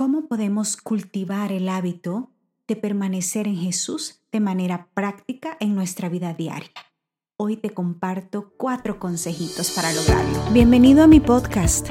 ¿Cómo podemos cultivar el hábito de permanecer en Jesús de manera práctica en nuestra vida diaria? Hoy te comparto cuatro consejitos para lograrlo. Bienvenido a mi podcast.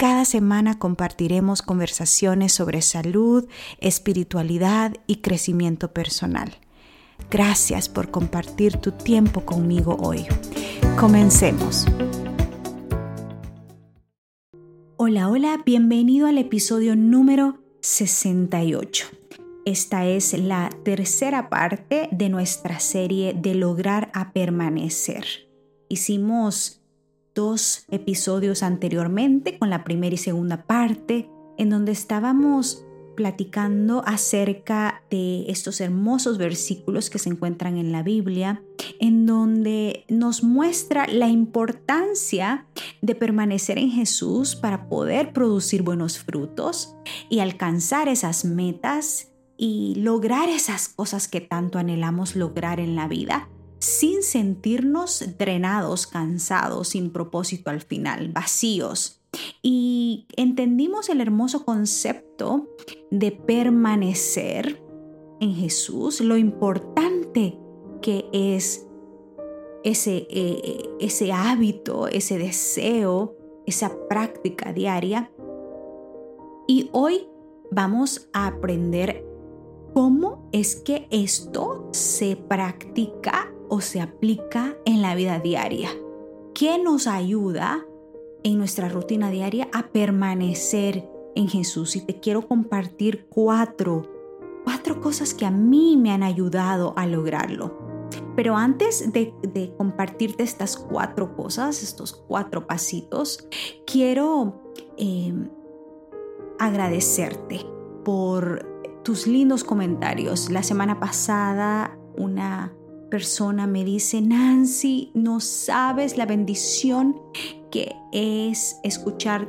Cada semana compartiremos conversaciones sobre salud, espiritualidad y crecimiento personal. Gracias por compartir tu tiempo conmigo hoy. Comencemos. Hola, hola, bienvenido al episodio número 68. Esta es la tercera parte de nuestra serie de lograr a permanecer. Hicimos dos episodios anteriormente con la primera y segunda parte en donde estábamos platicando acerca de estos hermosos versículos que se encuentran en la Biblia, en donde nos muestra la importancia de permanecer en Jesús para poder producir buenos frutos y alcanzar esas metas y lograr esas cosas que tanto anhelamos lograr en la vida sin sentirnos drenados, cansados, sin propósito al final, vacíos. Y entendimos el hermoso concepto de permanecer en Jesús, lo importante que es ese, eh, ese hábito, ese deseo, esa práctica diaria. Y hoy vamos a aprender ¿Cómo es que esto se practica o se aplica en la vida diaria? ¿Qué nos ayuda en nuestra rutina diaria a permanecer en Jesús? Y te quiero compartir cuatro, cuatro cosas que a mí me han ayudado a lograrlo. Pero antes de, compartirte estas cuatro cosas, estos cuatro pasitos, quiero eh, agradecerte por tus lindos comentarios. La semana pasada una persona me dice, Nancy, no sabes la bendición que es escuchar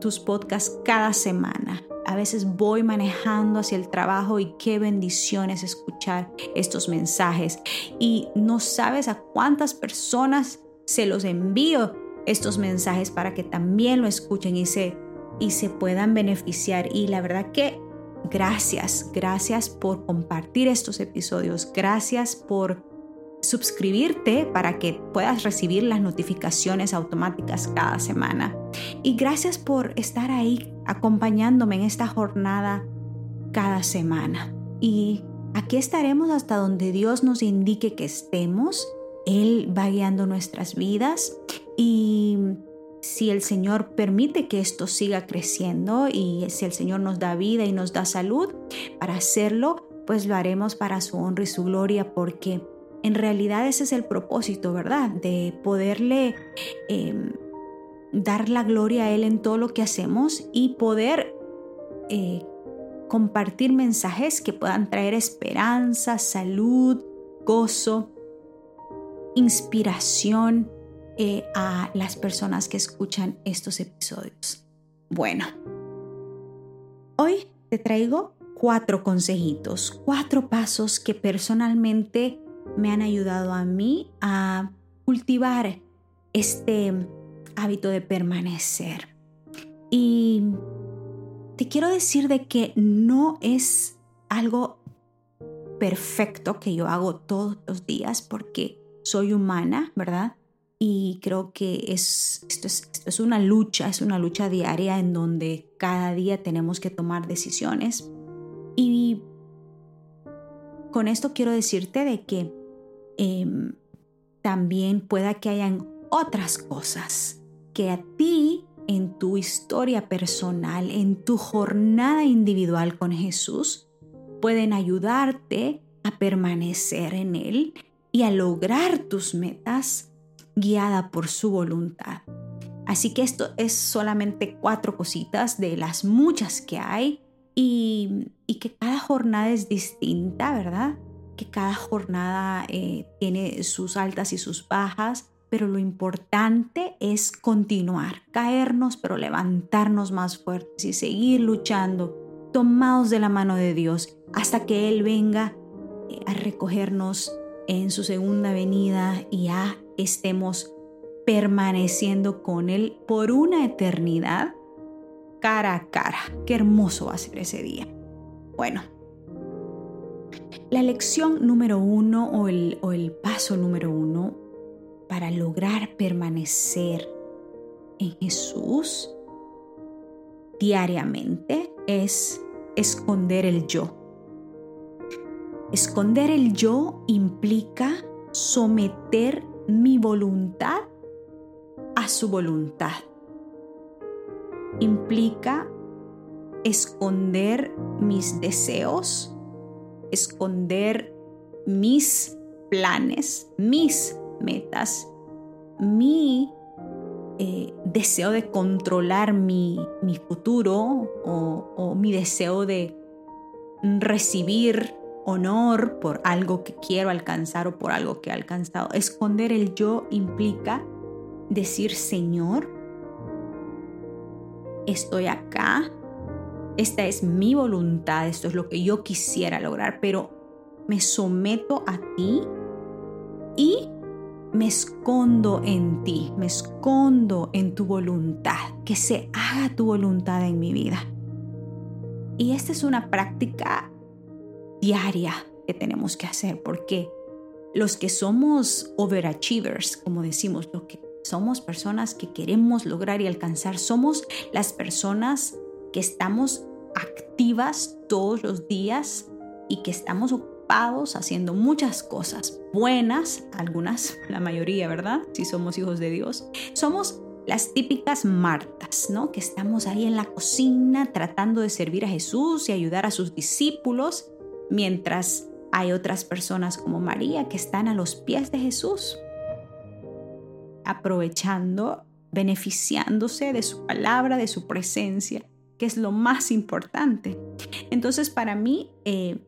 tus podcasts cada semana. A veces voy manejando hacia el trabajo y qué bendición es escuchar estos mensajes. Y no sabes a cuántas personas se los envío estos mensajes para que también lo escuchen y se, y se puedan beneficiar. Y la verdad que Gracias, gracias por compartir estos episodios, gracias por suscribirte para que puedas recibir las notificaciones automáticas cada semana. Y gracias por estar ahí acompañándome en esta jornada cada semana. Y aquí estaremos hasta donde Dios nos indique que estemos. Él va guiando nuestras vidas y si el Señor permite que esto siga creciendo y si el Señor nos da vida y nos da salud para hacerlo, pues lo haremos para su honra y su gloria porque en realidad ese es el propósito, ¿verdad? De poderle em, dar la gloria a Él en todo lo que hacemos y poder eh, compartir mensajes que puedan traer esperanza, salud, gozo, inspiración eh, a las personas que escuchan estos episodios. Bueno, hoy te traigo cuatro consejitos, cuatro pasos que personalmente me han ayudado a mí a cultivar este hábito de permanecer. Y te quiero decir de que no es algo perfecto que yo hago todos los días porque soy humana, ¿verdad? Y creo que es, esto, es, es una lucha, es una lucha diaria en donde cada día tenemos que tomar decisiones. Y con esto quiero decirte de que em, también pueda que hayan otras cosas que a ti en tu historia personal, en tu jornada individual con Jesús, pueden ayudarte a permanecer en Él y a lograr tus metas guiada por su voluntad. Así que esto es solamente cuatro cositas de las muchas que hay y, que cada jornada es distinta, ¿verdad? Que cada jornada eh, tiene sus altas y sus bajas, pero lo importante es continuar, caernos, pero levantarnos más fuertes y seguir luchando, tomados de la mano de Dios, hasta que Él venga eh, a recogernos en su segunda venida y ya estemos permaneciendo con Él por una eternidad cara a cara. Qué hermoso va a ser ese día. Bueno, la lección número uno o el, o el paso número uno para lograr permanecer en Jesús diariamente es esconder el yo. Esconder el yo implica someter mi voluntad a su voluntad. Implica esconder mis deseos, esconder mis planes, mis metas, mi eh, deseo de controlar mi, futuro o, o mi deseo de recibir honor por algo que quiero alcanzar o por algo que he alcanzado. Esconder el yo implica decir, Señor, estoy acá, esta es mi voluntad, esto es lo que yo quisiera lograr, pero me someto a ti y me escondo en ti, me escondo en tu voluntad, que se haga tu voluntad en mi vida. Y esta es una práctica diaria que tenemos que hacer, porque los que somos overachievers, como decimos, los que somos personas que queremos lograr y alcanzar, somos las personas que estamos activas todos los días y que estamos haciendo muchas cosas buenas, algunas, la mayoría, ¿verdad? Si somos hijos de Dios. Somos las típicas Martas, ¿no? Que estamos ahí en la cocina tratando de servir a Jesús y ayudar a sus discípulos, mientras hay otras personas como María que están a los pies de Jesús, aprovechando, beneficiándose de su palabra, de su presencia, que es lo más importante. Entonces, para mí, eh,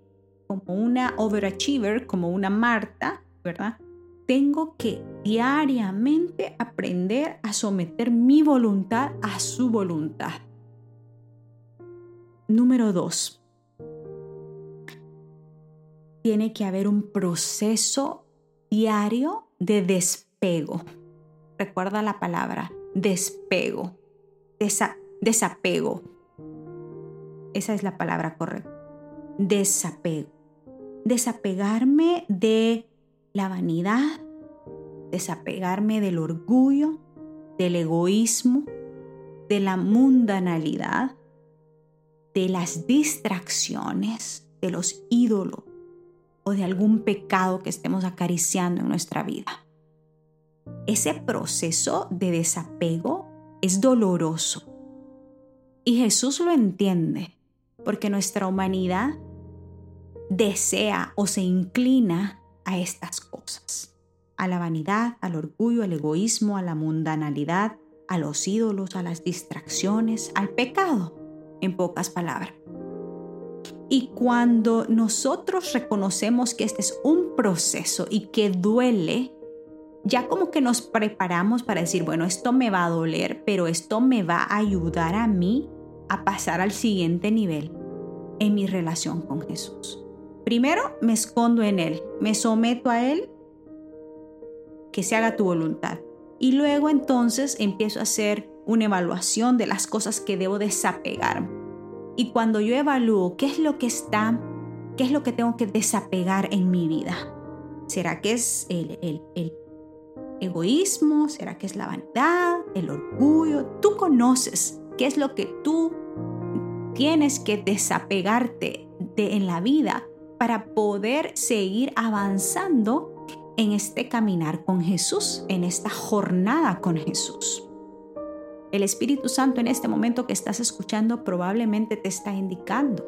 como una overachiever, como una Marta, ¿verdad? Tengo que diariamente aprender a someter mi voluntad a su voluntad. Número dos, tiene que haber un proceso diario de despego. Recuerda la palabra despego, desapego. Esa es la palabra correcta. Desapego desapegarme de la vanidad, desapegarme del orgullo, del egoísmo, de la mundanalidad, de las distracciones, de los ídolos o de algún pecado que estemos acariciando en nuestra vida. Ese proceso de desapego es doloroso y Jesús lo entiende porque nuestra humanidad desea o se inclina a estas cosas, a la vanidad, al orgullo, al egoísmo, a la mundanalidad, a los ídolos, a las distracciones, al pecado, en pocas palabras. Y cuando nosotros reconocemos que este es un proceso y que duele, ya como que nos preparamos para decir, bueno, esto me va a doler, pero esto me va a ayudar a mí a pasar al siguiente nivel en mi relación con Jesús. Primero me escondo en Él, me someto a Él, que se haga tu voluntad. Y luego entonces empiezo a hacer una evaluación de las cosas que debo desapegar. Y cuando yo evalúo qué es lo que está, qué es lo que tengo que desapegar en mi vida. ¿Será que es el, el, el egoísmo? ¿Será que es la vanidad? ¿El orgullo? Tú conoces qué es lo que tú tienes que desapegarte de en la vida para poder seguir avanzando en este caminar con Jesús, en esta jornada con Jesús. El Espíritu Santo en este momento que estás escuchando probablemente te está indicando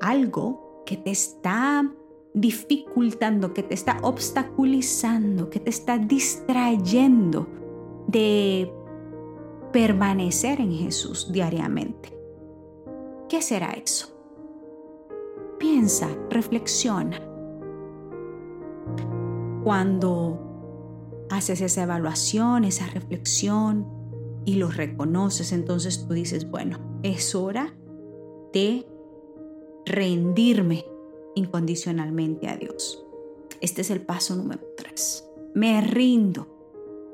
algo que te está dificultando, que te está obstaculizando, que te está distrayendo de permanecer en Jesús diariamente. ¿Qué será eso? Piensa, reflexiona. Cuando haces esa evaluación, esa reflexión y lo reconoces, entonces tú dices, bueno, es hora de rendirme incondicionalmente a Dios. Este es el paso número tres. Me rindo.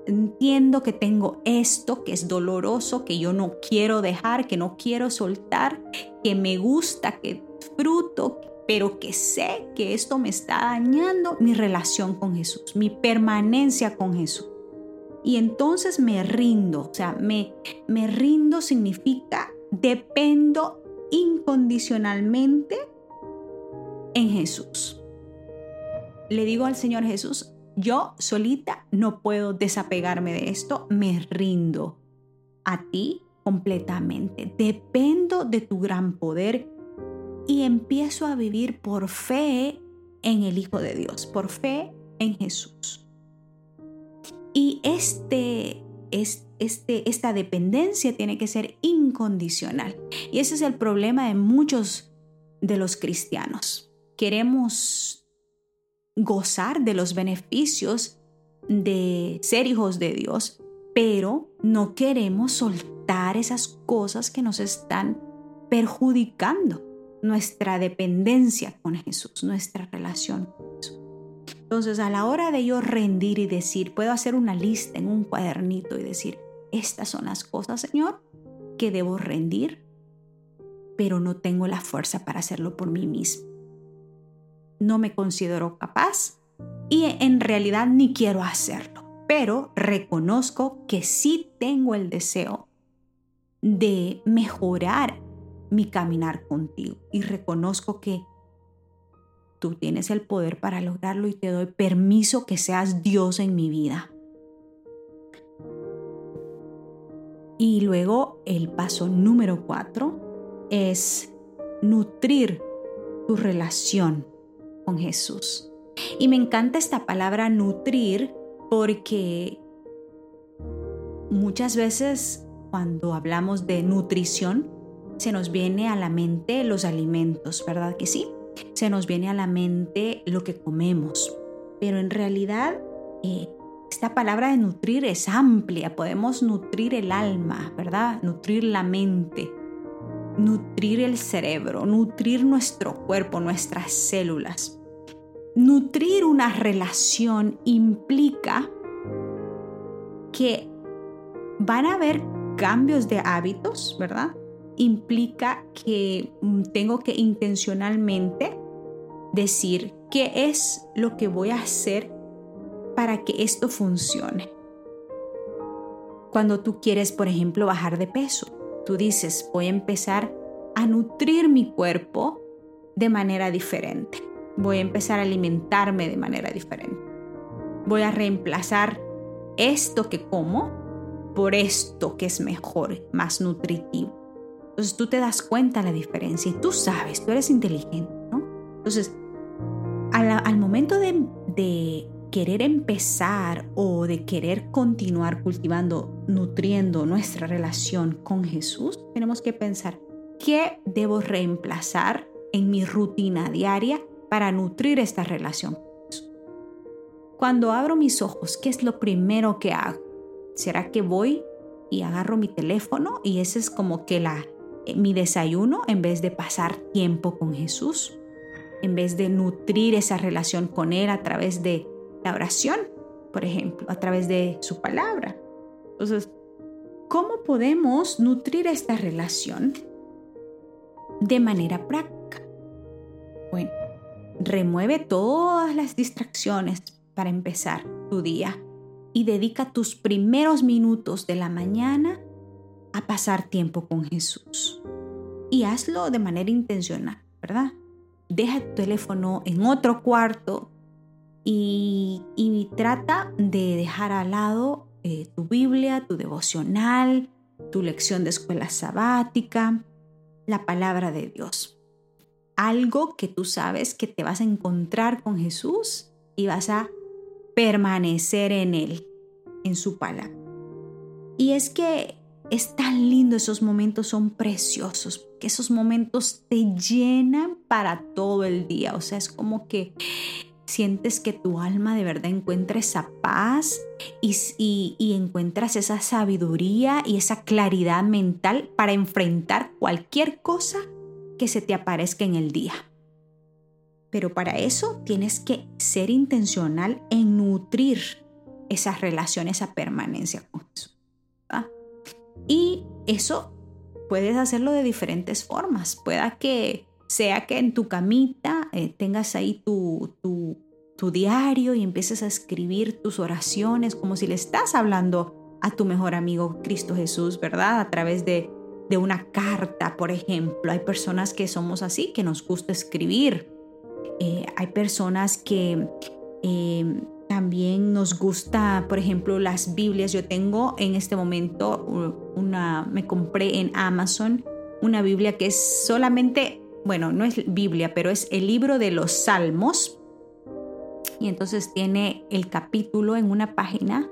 Entiendo que tengo esto que es doloroso, que yo no quiero dejar, que no quiero soltar, que me gusta, que fruto, pero que sé que esto me está dañando mi relación con Jesús, mi permanencia con Jesús. Y entonces me rindo, o sea, me, me rindo significa dependo incondicionalmente en Jesús. Le digo al Señor Jesús, yo solita no puedo desapegarme de esto, me rindo a ti completamente. Dependo de tu gran poder y empiezo a vivir por fe en el Hijo de Dios, por fe en Jesús. Y este, este, esta dependencia tiene que ser incondicional. Y ese es el problema de muchos de los cristianos. Queremos gozar de los beneficios de ser hijos de Dios, pero no queremos soltar esas cosas que nos están perjudicando nuestra dependencia con Jesús, nuestra relación con Jesús. Entonces, a la hora de yo rendir y decir, puedo hacer una lista en un cuadernito y decir, estas son las cosas, Señor, que debo rendir, pero no tengo la fuerza para hacerlo por mí mismo. No me considero capaz y en realidad ni quiero hacerlo, pero reconozco que sí tengo el deseo de mejorar mi caminar contigo y reconozco que tú tienes el poder para lograrlo y te doy permiso que seas Dios en mi vida. Y luego el paso número cuatro es nutrir tu relación Jesús. Y me encanta esta palabra nutrir porque muchas veces cuando hablamos de nutrición, se nos viene a la mente los alimentos, ¿verdad que sí? Se nos viene a la mente lo que comemos, pero en realidad eh, esta palabra de nutrir es amplia, podemos nutrir el alma, ¿verdad? Nutrir la mente, nutrir el cerebro, nutrir nuestro cuerpo, nuestras células. Nutrir una relación implica que van a haber cambios de hábitos, ¿verdad? implica que mm, tengo que intencionalmente decir qué es lo que voy a hacer para que esto funcione. Cuando tú quieres, por ejemplo, bajar de peso, tú dices, voy a empezar a nutrir mi cuerpo de manera diferente. Voy a empezar a alimentarme de manera diferente. Voy a reemplazar esto que como por esto que es mejor, más nutritivo. Entonces tú te das cuenta la diferencia y tú sabes, tú eres inteligente, ¿no? Entonces, al, momento de, de querer empezar o de querer continuar cultivando, nutriendo nuestra relación con Jesús, tenemos que pensar, ¿qué debo reemplazar en mi rutina diaria para nutrir esta relación? Cuando abro mis ojos, ¿qué es lo primero que hago? ¿Será que voy y agarro mi teléfono y ese es como que la, eh, mi desayuno en vez de pasar tiempo con Jesús, en vez de nutrir esa relación con Él a través de la oración, por ejemplo, a través de su palabra. Entonces, ¿cómo podemos nutrir esta relación de manera práctica? Bueno, remueve todas las distracciones para empezar tu día y dedica tus primeros minutos de la mañana a pasar tiempo con Jesús. Y hazlo de manera intencional, ¿verdad? Deja tu teléfono en otro cuarto y, trata de dejar al lado eh, tu Biblia, tu devocional, tu lección de escuela sabática, la palabra de Dios. Algo que tú sabes que te vas a encontrar con Jesús y vas a permanecer en Él, en su palabra. Y es que es tan lindo, esos momentos son preciosos. que esos momentos te llenan para todo el día. O sea, es como que sientes que tu alma de verdad encuentra esa paz y, y, encuentras esa sabiduría y esa claridad mental para enfrentar cualquier cosa que se te aparezca en el día. Pero para eso tienes que ser intencional en nutrir esas relaciones a permanencia con Jesús. Y eso puedes hacerlo de diferentes formas. Pueda que sea que en tu camita eh, tengas ahí tu, tu diario y empieces a escribir tus oraciones como si le estás hablando a tu mejor amigo Cristo Jesús, ¿verdad? A través de, de una carta, por ejemplo. Hay personas que somos así, que nos gusta escribir. Eh, hay personas que eh, también nos gusta, por ejemplo, las Biblias. Yo tengo en este momento una, me compré en Amazon una Biblia que es solamente, bueno, no es Biblia, pero es el libro de los Salmos. Y entonces tiene el capítulo en una página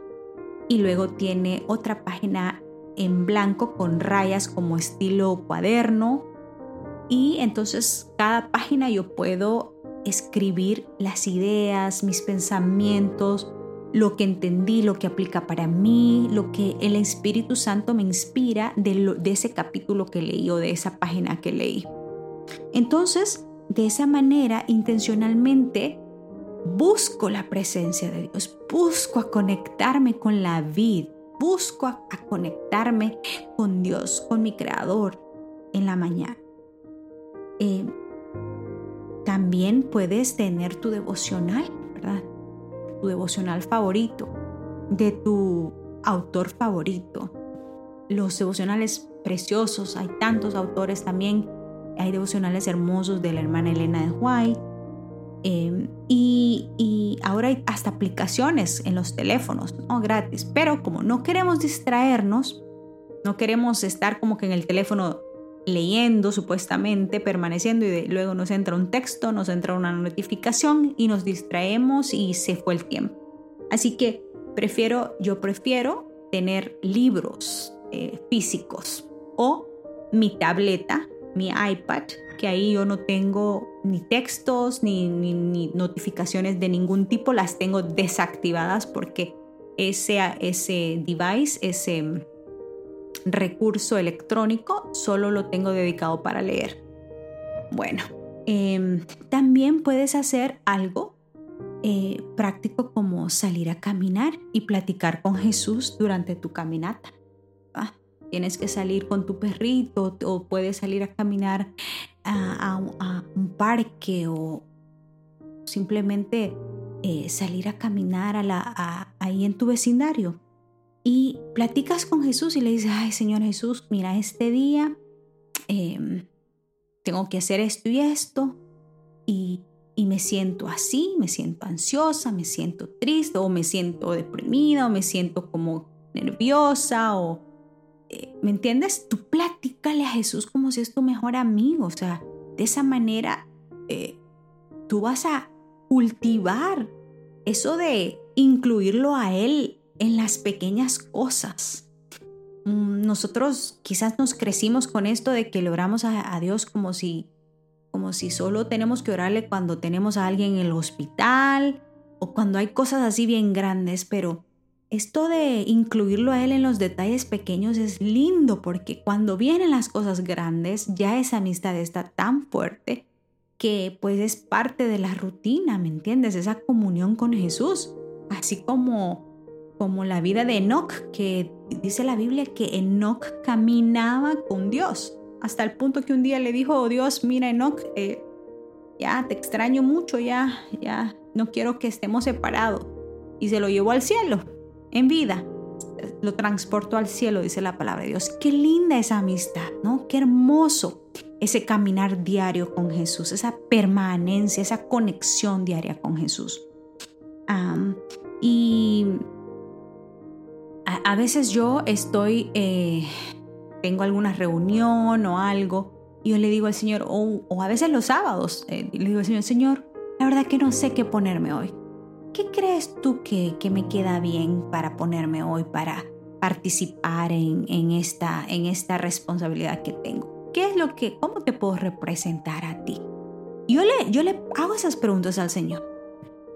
y luego tiene otra página en blanco con rayas como estilo cuaderno. Y entonces cada página yo puedo escribir las ideas, mis pensamientos, lo que entendí, lo que aplica para mí, lo que el Espíritu Santo me inspira de, de ese capítulo que leí o de esa página que leí. Entonces, de esa manera, intencionalmente, busco la presencia de Dios, busco a conectarme con la vida, busco a, conectarme con Dios, con mi Creador en la mañana. Eh, también puedes tener tu devocional, ¿verdad? Tu devocional favorito, de tu autor favorito. Los devocionales preciosos, hay tantos autores también. Hay devocionales hermosos de la hermana Elena de White. Em, y, ahora hay hasta aplicaciones en los teléfonos, ¿no? Gratis. Pero como no queremos distraernos, no queremos estar como que en el teléfono leyendo supuestamente, permaneciendo y luego nos entra un texto, nos entra una notificación y nos distraemos y se fue el tiempo. Así que prefiero, yo prefiero tener libros eh, físicos o mi tableta, mi iPad, que ahí yo no tengo ni textos ni, notificaciones de ningún tipo, las tengo desactivadas porque ese, ese device, ese recurso electrónico solo lo tengo dedicado para leer. Bueno, em, también puedes hacer algo eh, práctico como salir a caminar y platicar con Jesús durante tu caminata. Tienes que salir con tu perrito o puedes salir a caminar a, un parque o simplemente eh, salir a caminar ahí en tu vecindario. Y platicas con Jesús y le dices, ay Señor Jesús, mira, este día em, tengo que hacer esto y esto y, me siento así, me siento ansiosa, me siento triste o me siento deprimida o me siento como nerviosa o... Eh, ¿Me entiendes? Tú platícale a Jesús como si es tu mejor amigo. O sea, de esa manera eh, tú vas a cultivar eso de incluirlo a Él en las pequeñas cosas. Mm, nosotros quizás nos crecimos con esto de que le oramos a, Dios como si, como si solo tenemos que orarle cuando tenemos a alguien en el hospital o cuando hay cosas así bien grandes, pero esto de incluirlo a Él en los detalles pequeños es lindo porque cuando vienen las cosas grandes ya esa amistad está tan fuerte que pues es parte de la rutina, ¿me entiendes? Esa comunión con Jesús, así como como la vida de Enoch, que dice la Biblia que Enoch caminaba con Dios, hasta el punto que un día le dijo, oh, Dios, mira Enoch, eh, ya te extraño mucho, ya, ya, no quiero que estemos separados. Y se lo llevó al cielo, en vida. Lo transportó al cielo, dice la palabra de Dios. Qué linda esa amistad, ¿no? Qué hermoso ese caminar diario con Jesús, esa permanencia, esa conexión diaria con Jesús. y a, veces yo estoy, eh, tengo alguna reunión o algo, y yo le digo al Señor, o, a veces los sábados, eh, le digo al Señor, Señor, la verdad que no sé qué ponerme hoy. ¿Qué crees tú que, me queda bien para ponerme hoy, para participar en, esta, en esta responsabilidad que tengo? ¿qué es lo que, cómo te puedo representar a ti? Yo le, yo le hago esas preguntas al Señor.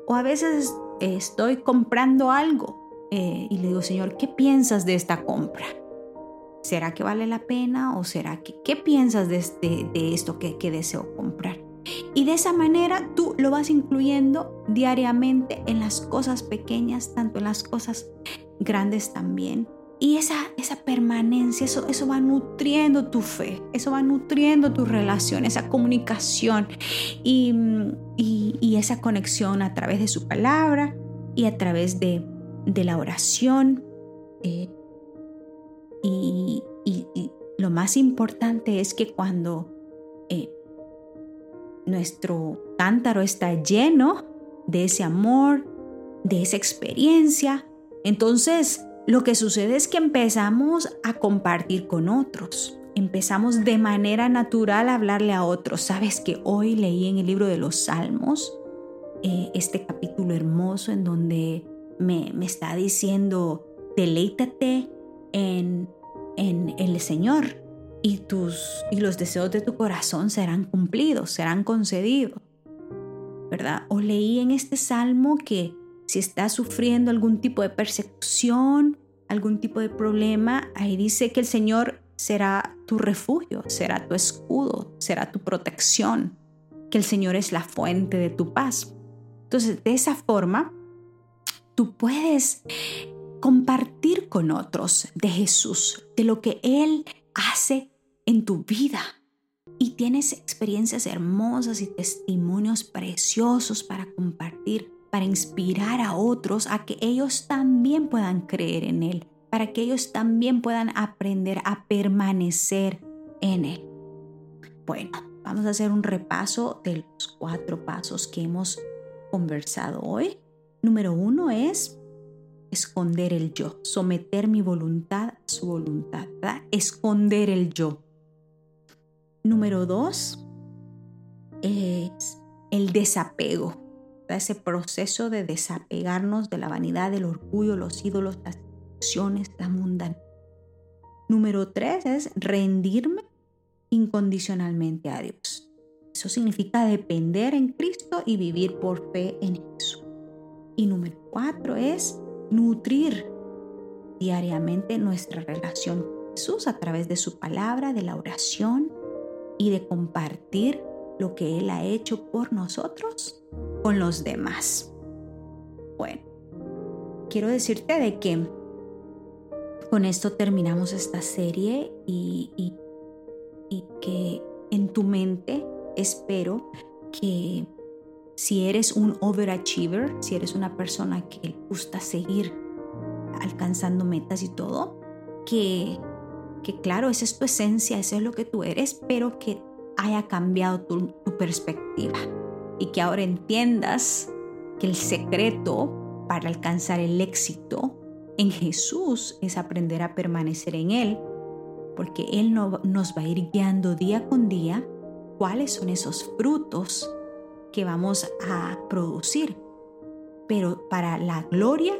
O a veces estoy comprando algo eh, y le digo, Señor, ¿qué piensas de esta compra? ¿Será que vale la pena o será que, qué piensas de, este, de esto que, que deseo comprar? Y de esa manera tú lo vas incluyendo diariamente en las cosas pequeñas, tanto en las cosas grandes también. Y esa, esa permanencia, eso, eso va nutriendo tu fe, eso va nutriendo tu relación, esa comunicación y, y, esa conexión a través de su palabra y a través de, de la oración. Eh, y, y, lo más importante es que cuando nuestro cántaro está lleno de ese amor, de esa experiencia, entonces lo que sucede es que empezamos a compartir con otros. Empezamos de manera natural a hablarle a otros. Sabes que hoy leí en el libro de los Salmos eh, este capítulo hermoso en donde me, está diciendo, deleítate en, en el Señor y, tus, y los deseos de tu corazón serán cumplidos, serán concedidos. ¿Verdad? O leí en este salmo que si estás sufriendo algún tipo de persecución, algún tipo de problema, ahí dice que el Señor será tu refugio, será tu escudo, será tu protección, que el Señor es la fuente de tu paz. Entonces, de esa forma, tú puedes compartir con otros de Jesús, de lo que Él hace en tu vida. Y tienes experiencias hermosas y testimonios preciosos para compartir, para inspirar a otros a que ellos también puedan creer en Él, para que ellos también puedan aprender a permanecer en Él. Bueno, vamos a hacer un repaso de los cuatro pasos que hemos conversado hoy. Número uno es esconder el yo, someter mi voluntad a su voluntad, esconder el yo. Número dos es el desapego, ese proceso de desapegarnos de la vanidad, del orgullo, los ídolos, las acciones, la mundanidad. Número tres es rendirme incondicionalmente a Dios. Eso significa depender en Cristo y vivir por fe en Jesús. Y número cuatro es nutrir diariamente nuestra relación con Jesús a través de su palabra, de la oración y de compartir lo que Él ha hecho por nosotros con los demás. Bueno, quiero decirte de que con esto terminamos esta serie y, y, y que en tu mente espero que si eres un overachiever, si eres una persona que gusta seguir alcanzando metas y todo, que que claro, esa es tu esencia, eso es lo que tú eres, pero que haya cambiado tu, perspectiva y que ahora entiendas que el secreto para alcanzar el éxito en Jesús es aprender a permanecer en Él, porque Él no, nos va a ir guiando día con día cuáles son esos frutos que vamos a producir, pero para la gloria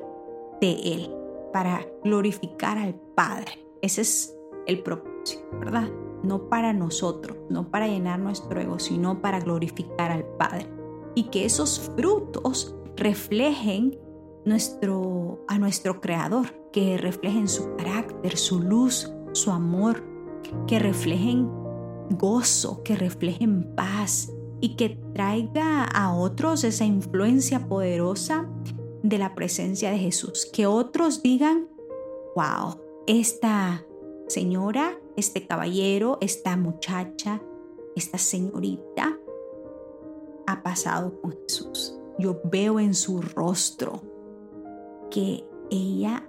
de Él, para glorificar al Padre. Ese es el propósito, ¿verdad? No para nosotros, no para llenar nuestro ego, sino para glorificar al Padre. Y que esos frutos reflejen nuestro, a nuestro Creador, que reflejen su carácter, su luz, su amor, que reflejen gozo, que reflejen paz y que traiga a otros esa influencia poderosa de la presencia de Jesús. Que otros digan, wow, esta señora, este caballero, esta muchacha, esta señorita ha pasado con Jesús. Yo veo en su rostro que ella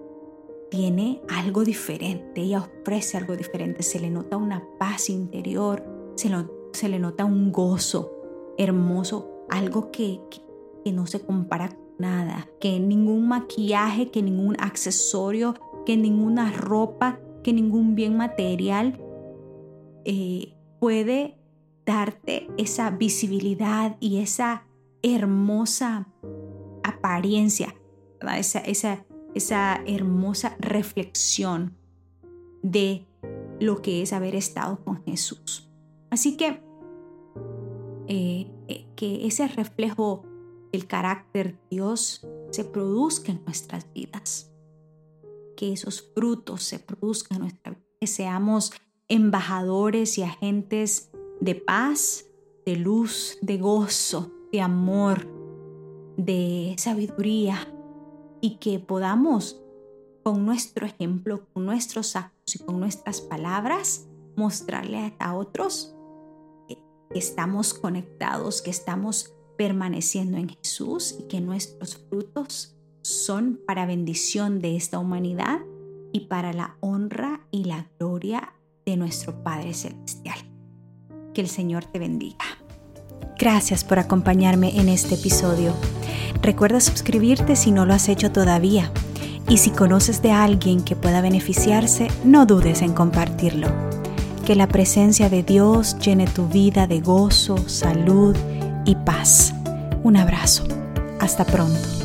tiene algo diferente, ella ofrece algo diferente, se le nota una paz interior, se, le nota un gozo hermoso, algo que, que no se compara con nada, que ningún maquillaje, que ningún accesorio, que ninguna ropa que ningún bien material eh, puede darte esa visibilidad y esa hermosa apariencia, esa, esa, esa hermosa reflexión de lo que es haber estado con Jesús. Así que eh, eh, que ese reflejo del carácter de Dios se produzca en nuestras vidas, que esos frutos se produzcan en nuestra vida, que seamos embajadores y agentes de paz, de luz, de gozo, de amor, de sabiduría y que podamos con nuestro ejemplo, con nuestros actos y con nuestras palabras mostrarle a otros que estamos conectados, que estamos permaneciendo en Jesús y que nuestros frutos son para bendición de esta humanidad y para la honra y la gloria de nuestro Padre Celestial. Que el Señor te bendiga. Gracias por acompañarme en este episodio. Recuerda suscribirte si no lo has hecho todavía. Y si conoces de alguien que pueda beneficiarse, no dudes en compartirlo. Que la presencia de Dios llene tu vida de gozo, salud y paz. Un abrazo. Hasta pronto.